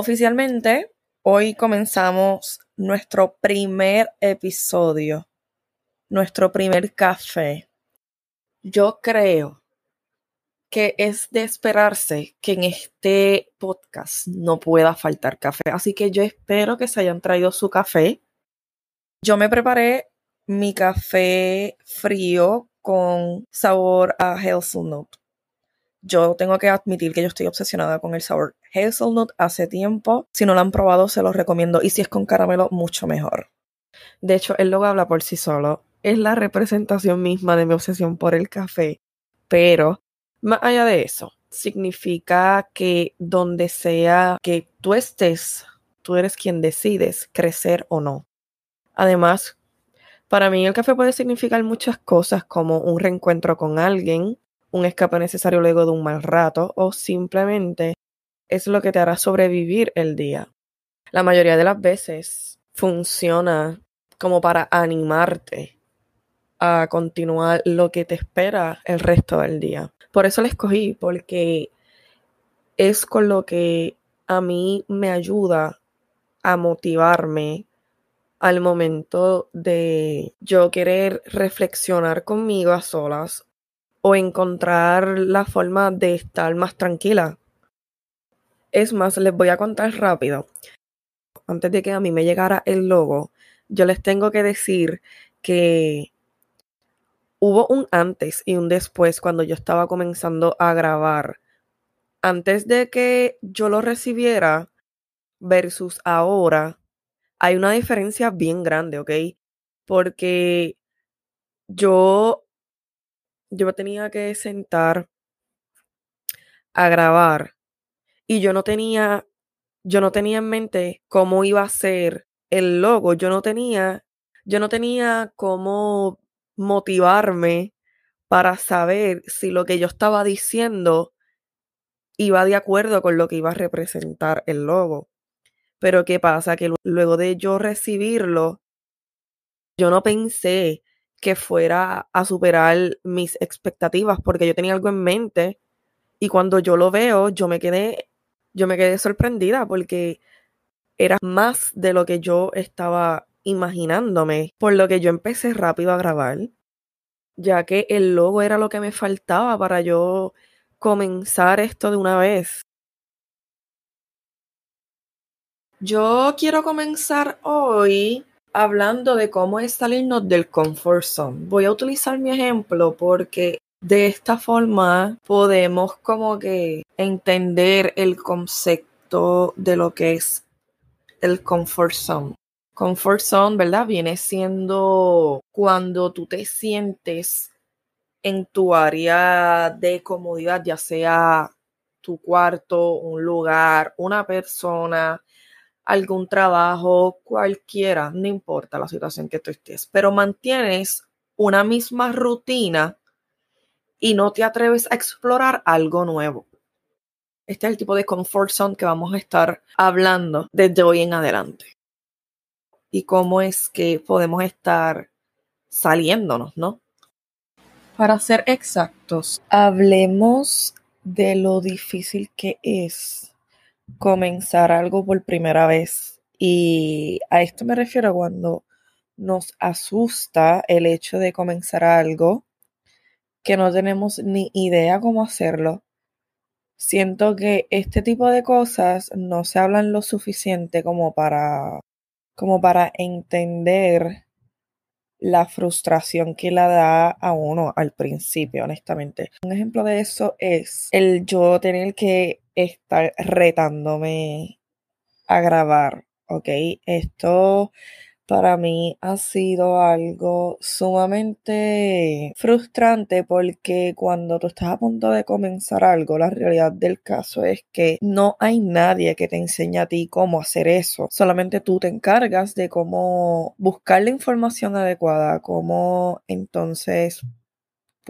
Oficialmente, hoy comenzamos nuestro primer episodio, nuestro primer café. Yo creo que es de esperarse que en este podcast no pueda faltar café. Así que yo espero que se hayan traído su café. Yo me preparé mi café frío con sabor a hazelnut. Yo tengo que admitir que yo estoy obsesionada con el sabor hazelnut hace tiempo. Si no lo han probado, se los recomiendo. Y si es con caramelo, mucho mejor. De hecho, el logo habla por sí solo. Es la representación misma de mi obsesión por el café. Pero, más allá de eso, significa que donde sea que tú estés, tú eres quien decides crecer o no. Además, para mí el café puede significar muchas cosas como un reencuentro con alguien, un escape necesario luego de un mal rato o simplemente es lo que te hará sobrevivir el día. La mayoría de las veces funciona como para animarte a continuar lo que te espera el resto del día. Por eso la escogí, porque es con lo que a mí me ayuda a motivarme al momento de yo querer reflexionar conmigo a solas o encontrar la forma de estar más tranquila. Es más, les voy a contar rápido. Antes de que a mí me llegara el logo, yo les tengo que decir que hubo un antes y un después cuando yo estaba comenzando a grabar. Antes de que yo lo recibiera versus ahora, hay una diferencia bien grande, ¿ok? Porque yo yo me tenía que sentar a grabar y yo no tenía, yo no tenía en mente cómo iba a ser el logo, yo no tenía, yo no tenía cómo motivarme para saber si lo que yo estaba diciendo iba de acuerdo con lo que iba a representar el logo. Pero ¿qué pasa? Que luego de yo recibirlo, yo no pensé que fuera a superar mis expectativas porque yo tenía algo en mente y cuando yo lo veo yo me quedé yo me quedé sorprendida porque era más de lo que yo estaba imaginándome, por lo que yo empecé rápido a grabar, ya que el logo era lo que me faltaba para yo comenzar esto de una vez. Yo quiero comenzar hoy hablando de cómo es salirnos del comfort zone. Voy a utilizar mi ejemplo porque de esta forma podemos como que entender el concepto de lo que es el comfort zone. Comfort zone, ¿verdad? Viene siendo cuando tú te sientes en tu área de comodidad, ya sea tu cuarto, un lugar, una persona, algún trabajo, cualquiera, no importa la situación que tú estés, pero mantienes una misma rutina y no te atreves a explorar algo nuevo. Este es el tipo de comfort zone que vamos a estar hablando desde hoy en adelante. Y cómo es que podemos estar saliéndonos, ¿no? Para ser exactos, hablemos de lo difícil que es comenzar algo por primera vez. Y a esto me refiero cuando nos asusta el hecho de comenzar algo que no tenemos ni idea cómo hacerlo. Siento que este tipo de cosas no se hablan lo suficiente como para como para entender la frustración que la da a uno al principio, honestamente. Un ejemplo de eso es el yo tener que estar retándome a grabar, ¿ok? Esto para mí ha sido algo sumamente frustrante porque cuando tú estás a punto de comenzar algo, la realidad del caso es que no hay nadie que te enseñe a ti cómo hacer eso. Solamente tú te encargas de cómo buscar la información adecuada, cómo entonces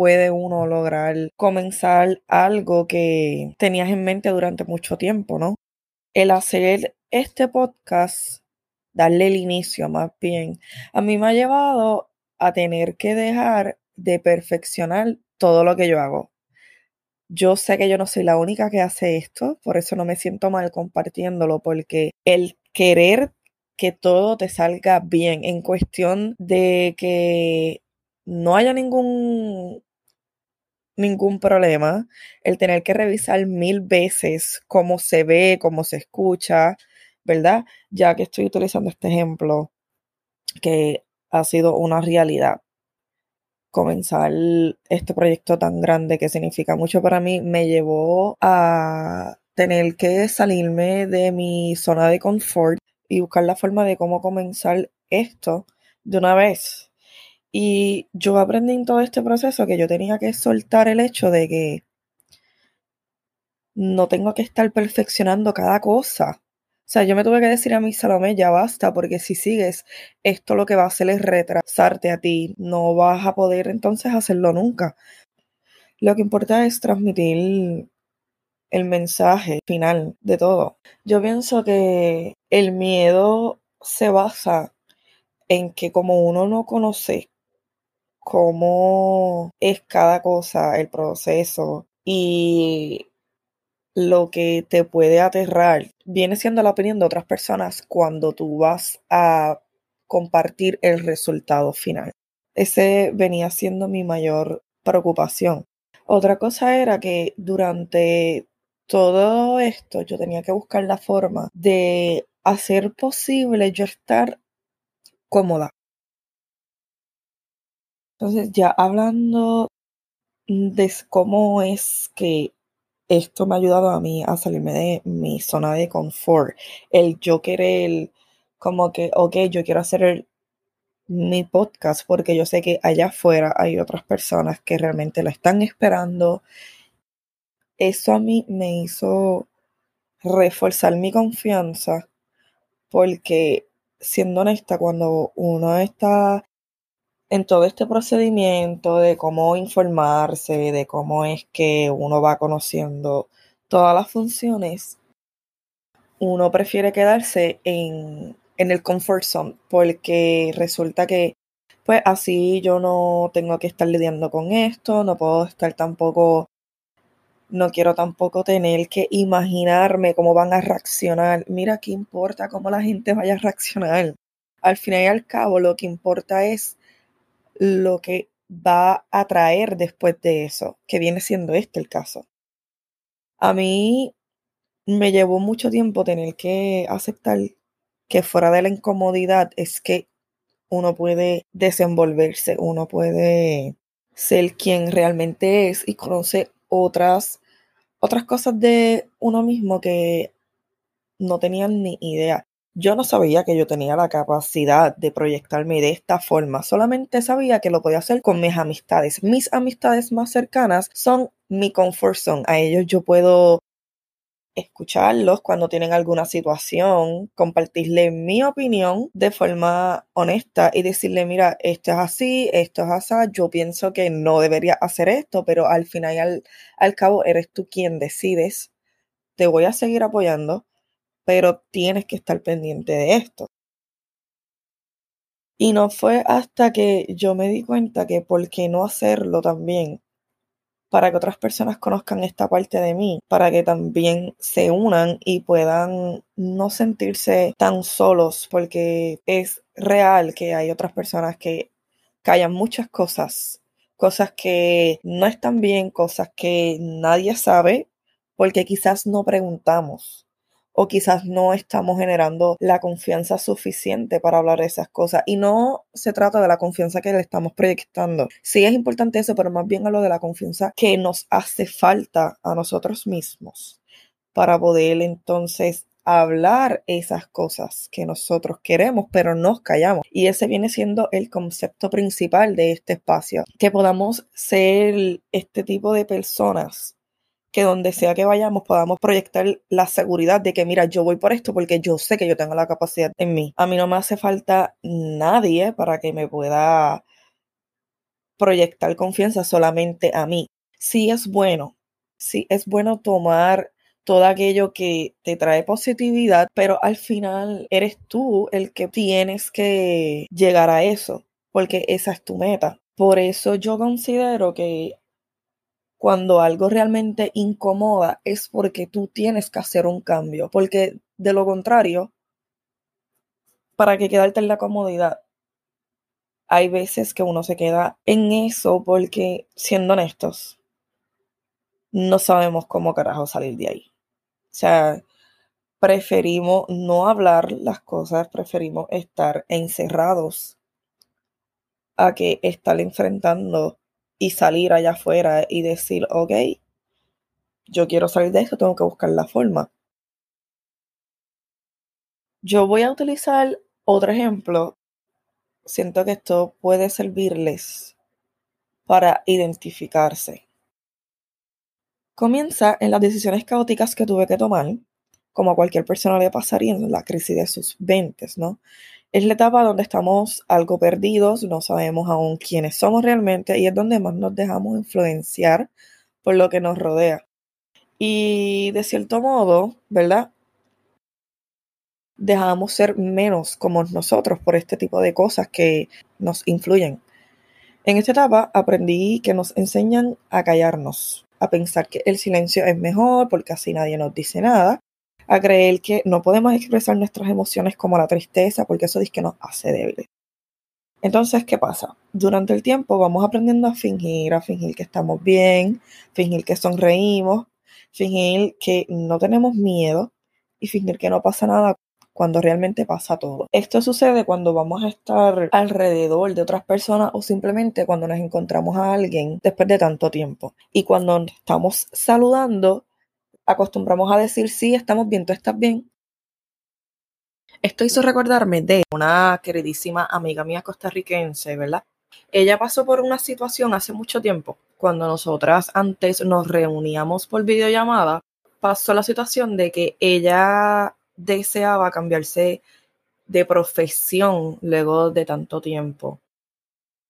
puede uno lograr comenzar algo que tenías en mente durante mucho tiempo, ¿no? El hacer este podcast darle el inicio más bien, a mí me ha llevado a tener que dejar de perfeccionar todo lo que yo hago. Yo sé que yo no soy la única que hace esto, por eso no me siento mal compartiéndolo, porque el querer que todo te salga bien en cuestión de que no haya ningún ningún problema, el tener que revisar mil veces cómo se ve, cómo se escucha, ¿verdad? Ya que estoy utilizando este ejemplo que ha sido una realidad. Comenzar este proyecto tan grande que significa mucho para mí me llevó a tener que salirme de mi zona de confort y buscar la forma de cómo comenzar esto de una vez. Y yo aprendí en todo este proceso que yo tenía que soltar el hecho de que no tengo que estar perfeccionando cada cosa. O sea, yo me tuve que decir a mi Salomé, ya basta, porque si sigues, esto lo que va a hacer es retrasarte a ti. No vas a poder entonces hacerlo nunca. Lo que importa es transmitir el mensaje final de todo. Yo pienso que el miedo se basa en que como uno no conoce cómo es cada cosa, el proceso y lo que te puede aterrar, viene siendo la opinión de otras personas cuando tú vas a compartir el resultado final. Ese venía siendo mi mayor preocupación. Otra cosa era que durante todo esto yo tenía que buscar la forma de hacer posible yo estar cómoda. Entonces ya hablando de cómo es que esto me ha ayudado a mí a salirme de mi zona de confort, el yo querer como que, ok, yo quiero hacer mi podcast porque yo sé que allá afuera hay otras personas que realmente lo están esperando eso a mí me hizo reforzar mi confianza porque, siendo honesta, cuando uno está en todo este procedimiento de cómo informarse, de cómo es que uno va conociendo todas las funciones, uno prefiere quedarse en, en el comfort zone porque resulta que pues así yo no tengo que estar lidiando con esto, no puedo estar tampoco no quiero tampoco tener que imaginarme cómo van a reaccionar. Mira, ¿qué importa cómo la gente vaya a reaccionar? Al final y al cabo, lo que importa es lo que va a traer después de eso, que viene siendo este el caso. A mí me llevó mucho tiempo tener que aceptar que fuera de la incomodidad es que uno puede desenvolverse, uno puede ser quien realmente es y conocer otras, otras cosas de uno mismo que no tenían ni idea. Yo no sabía que yo tenía la capacidad de proyectarme de esta forma, solamente sabía que lo podía hacer con mis amistades. Mis amistades más cercanas son mi comfort zone. A ellos yo puedo escucharlos cuando tienen alguna situación, compartirle mi opinión de forma honesta y decirle, mira, esto es así, esto es así, yo pienso que no debería hacer esto, pero al final y al, al cabo eres tú quien decides, te voy a seguir apoyando, pero tienes que estar pendiente de esto. Y no fue hasta que yo me di cuenta que por qué no hacerlo también para que otras personas conozcan esta parte de mí, para que también se unan y puedan no sentirse tan solos, porque es real que hay otras personas que callan muchas cosas, cosas que no están bien, cosas que nadie sabe, porque quizás no preguntamos o quizás no estamos generando la confianza suficiente para hablar de esas cosas. Y no se trata de la confianza que le estamos proyectando. Sí es importante eso, pero más bien a lo de la confianza que nos hace falta a nosotros mismos para poder entonces hablar esas cosas que nosotros queremos, pero nos callamos. Y ese viene siendo el concepto principal de este espacio, que podamos ser este tipo de personas que donde sea que vayamos podamos proyectar la seguridad de que, mira, yo voy por esto porque yo sé que yo tengo la capacidad en mí. A mí no me hace falta nadie para que me pueda proyectar confianza solamente a mí. Sí es bueno, sí es bueno tomar todo aquello que te trae positividad, pero al final eres tú el que tienes que llegar a eso, porque esa es tu meta. Por eso yo considero que cuando algo realmente incomoda es porque tú tienes que hacer un cambio, porque de lo contrario, ¿para qué quedarte en la comodidad? Hay veces que uno se queda en eso porque, siendo honestos, no sabemos cómo carajo salir de ahí. O sea, preferimos no hablar las cosas, preferimos estar encerrados a que estar enfrentando y salir allá afuera y decir, ok, yo quiero salir de esto, tengo que buscar la forma. Yo voy a utilizar otro ejemplo. Siento que esto puede servirles para identificarse. Comienza en las decisiones caóticas que tuve que tomar como a cualquier persona le pasaría en la crisis de sus 20, ¿no? Es la etapa donde estamos algo perdidos, no sabemos aún quiénes somos realmente y es donde más nos dejamos influenciar por lo que nos rodea. Y de cierto modo, ¿verdad? Dejamos ser menos como nosotros por este tipo de cosas que nos influyen. En esta etapa aprendí que nos enseñan a callarnos, a pensar que el silencio es mejor porque así nadie nos dice nada a creer que no podemos expresar nuestras emociones como la tristeza, porque eso dice nos hace débiles. Entonces, ¿qué pasa? Durante el tiempo vamos aprendiendo a fingir, a fingir que estamos bien, fingir que sonreímos, fingir que no tenemos miedo y fingir que no pasa nada cuando realmente pasa todo. Esto sucede cuando vamos a estar alrededor de otras personas o simplemente cuando nos encontramos a alguien después de tanto tiempo. Y cuando estamos saludando, acostumbramos a decir, sí, estamos bien, tú estás bien. Esto hizo recordarme de una queridísima amiga mía costarricense, ¿verdad? Ella pasó por una situación hace mucho tiempo, cuando nosotras antes nos reuníamos por videollamada, pasó la situación de que ella deseaba cambiarse de profesión luego de tanto tiempo.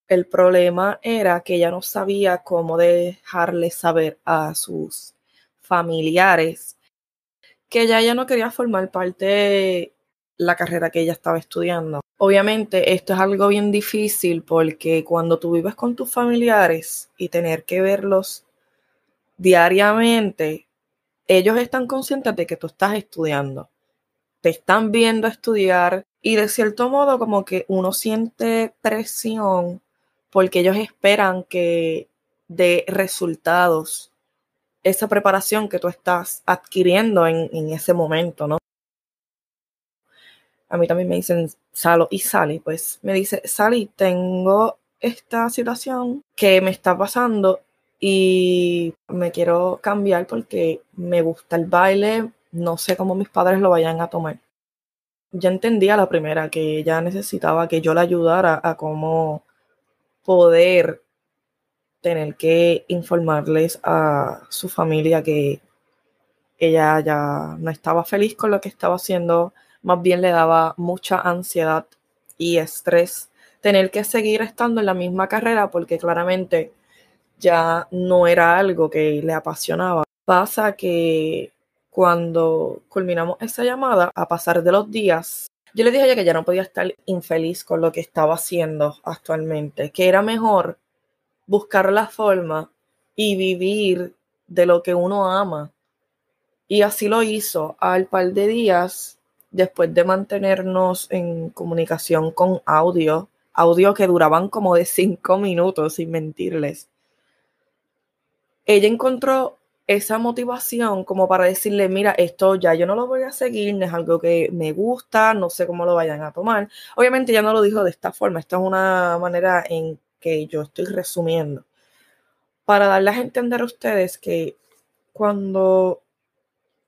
El problema era que ella no sabía cómo dejarle saber a sus familiares, que ya ella no quería formar parte de la carrera que ella estaba estudiando. Obviamente esto es algo bien difícil porque cuando tú vives con tus familiares y tener que verlos diariamente, ellos están conscientes de que tú estás estudiando, te están viendo estudiar y de cierto modo como que uno siente presión porque ellos esperan que de resultados esa preparación que tú estás adquiriendo en, ese momento, ¿no? A mí también me dicen Salo y Sally, pues me dice, Sally, tengo esta situación que me está pasando y me quiero cambiar porque me gusta el baile, no sé cómo mis padres lo vayan a tomar. Ya entendía la primera que ella necesitaba que yo la ayudara a cómo poder tener que informarles a su familia que ella ya no estaba feliz con lo que estaba haciendo, más bien le daba mucha ansiedad y estrés tener que seguir estando en la misma carrera porque claramente ya no era algo que le apasionaba. Pasa que cuando culminamos esa llamada, a pasar de los días, yo le dije a ella que ya no podía estar infeliz con lo que estaba haciendo actualmente, que era mejor buscar la forma y vivir de lo que uno ama. Y así lo hizo al par de días después de mantenernos en comunicación con audio, audio que duraban como de cinco minutos, sin mentirles. Ella encontró esa motivación como para decirle, mira, esto ya yo no lo voy a seguir, no es algo que me gusta, no sé cómo lo vayan a tomar. Obviamente ya no lo dijo de esta forma, esta es una manera en que yo estoy resumiendo, para darles a entender a ustedes que cuando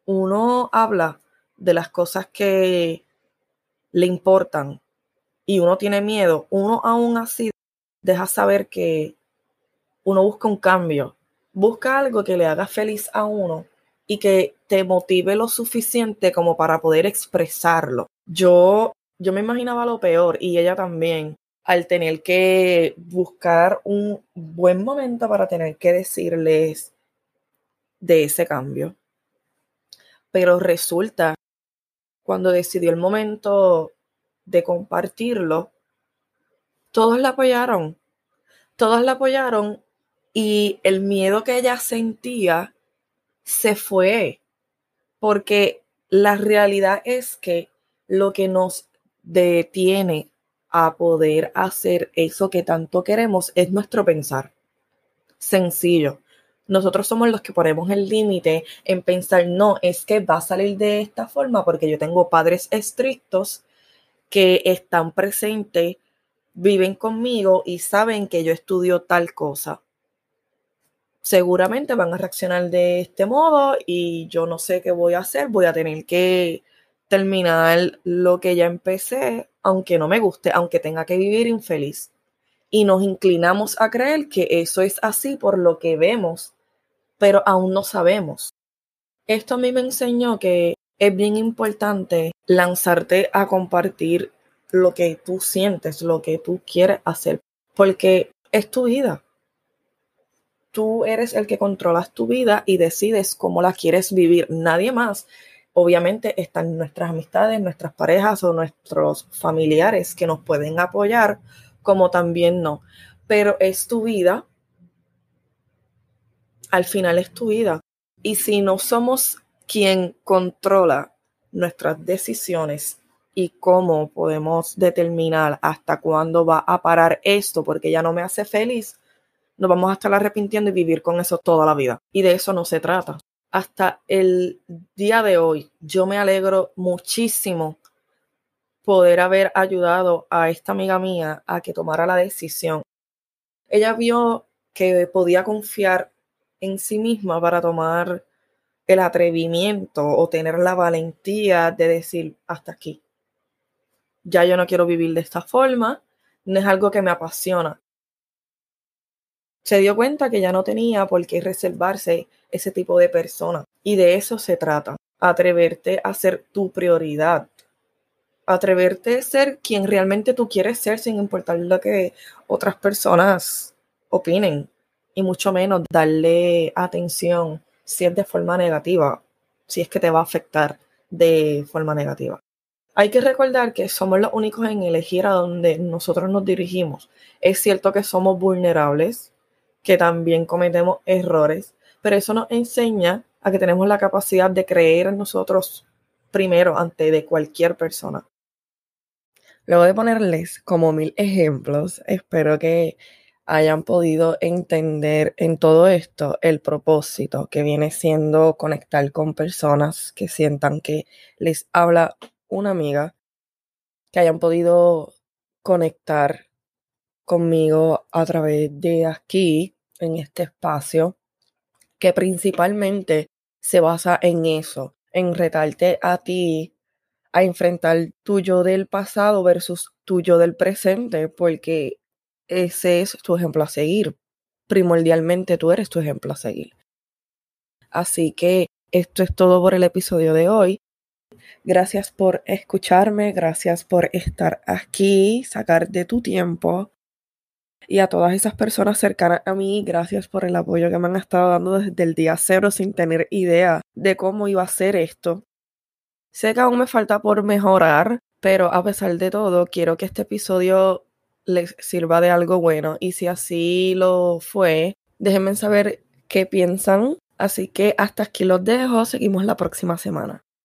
uno habla de las cosas que le importan y uno tiene miedo, uno aún así deja saber que uno busca un cambio, busca algo que le haga feliz a uno y que te motive lo suficiente como para poder expresarlo. Yo, yo me imaginaba lo peor y ella también, al tener que buscar un buen momento para tener que decirles de ese cambio. Pero resulta, cuando decidió el momento de compartirlo, todos la apoyaron. Todos la apoyaron Y el miedo que ella sentía se fue, porque la realidad es que lo que nos detiene a poder hacer eso que tanto queremos es nuestro pensar. Sencillo. Nosotros somos los que ponemos el límite en pensar, no, es que va a salir de esta forma porque yo tengo padres estrictos que están presentes, viven conmigo y saben que yo estudio tal cosa. Seguramente van a reaccionar de este modo y yo no sé qué voy a hacer, voy a tener que terminar lo que ya empecé, aunque no me guste, aunque tenga que vivir infeliz. Y nos inclinamos a creer que eso es así por lo que vemos, pero aún no sabemos. Esto a mí me enseñó que es bien importante lanzarte a compartir lo que tú sientes, lo que tú quieres hacer, porque es tu vida. Tú eres el que controlas tu vida y decides cómo la quieres vivir, nadie más obviamente están nuestras amistades, nuestras parejas o nuestros familiares que nos pueden apoyar, como también no. Pero es tu vida. Al final es tu vida. Y si no somos quien controla nuestras decisiones y cómo podemos determinar hasta cuándo va a parar esto porque ya no me hace feliz, nos vamos a estar arrepintiendo y vivir con eso toda la vida. Y de eso no se trata hasta el día de hoy, yo me alegro muchísimo poder haber ayudado a esta amiga mía a que tomara la decisión. Ella vio que podía confiar en sí misma para tomar el atrevimiento o tener la valentía de decir hasta aquí. Ya yo no quiero vivir de esta forma, no es algo que me apasiona se dio cuenta que ya no tenía por qué reservarse ese tipo de persona. Y de eso se trata, atreverte a ser tu prioridad. Atreverte a ser quien realmente tú quieres ser sin importar lo que otras personas opinen. Y mucho menos darle atención si es de forma negativa, si es que te va a afectar de forma negativa. Hay que recordar que somos los únicos en elegir a donde nosotros nos dirigimos. Es cierto que somos vulnerables, que también cometemos errores, pero eso nos enseña a que tenemos la capacidad de creer en nosotros primero ante de cualquier persona. Luego de ponerles como mil ejemplos, espero que hayan podido entender en todo esto el propósito que viene siendo conectar con personas que sientan que les habla una amiga, que hayan podido conectar conmigo a través de aquí, en este espacio, que principalmente se basa en eso, en retarte a ti a enfrentar tu yo del pasado versus tu yo del presente, porque ese es tu ejemplo a seguir. Primordialmente tú eres tu ejemplo a seguir. Así que esto es todo por el episodio de hoy. Gracias por escucharme, gracias por estar aquí, sacar de tu tiempo y a todas esas personas cercanas a mí, gracias por el apoyo que me han estado dando desde el día cero sin tener idea de cómo iba a ser esto. Sé que aún me falta por mejorar, pero a pesar de todo, quiero que este episodio les sirva de algo bueno y si así lo fue, déjenme saber qué piensan. Así que hasta aquí los dejo, seguimos la próxima semana.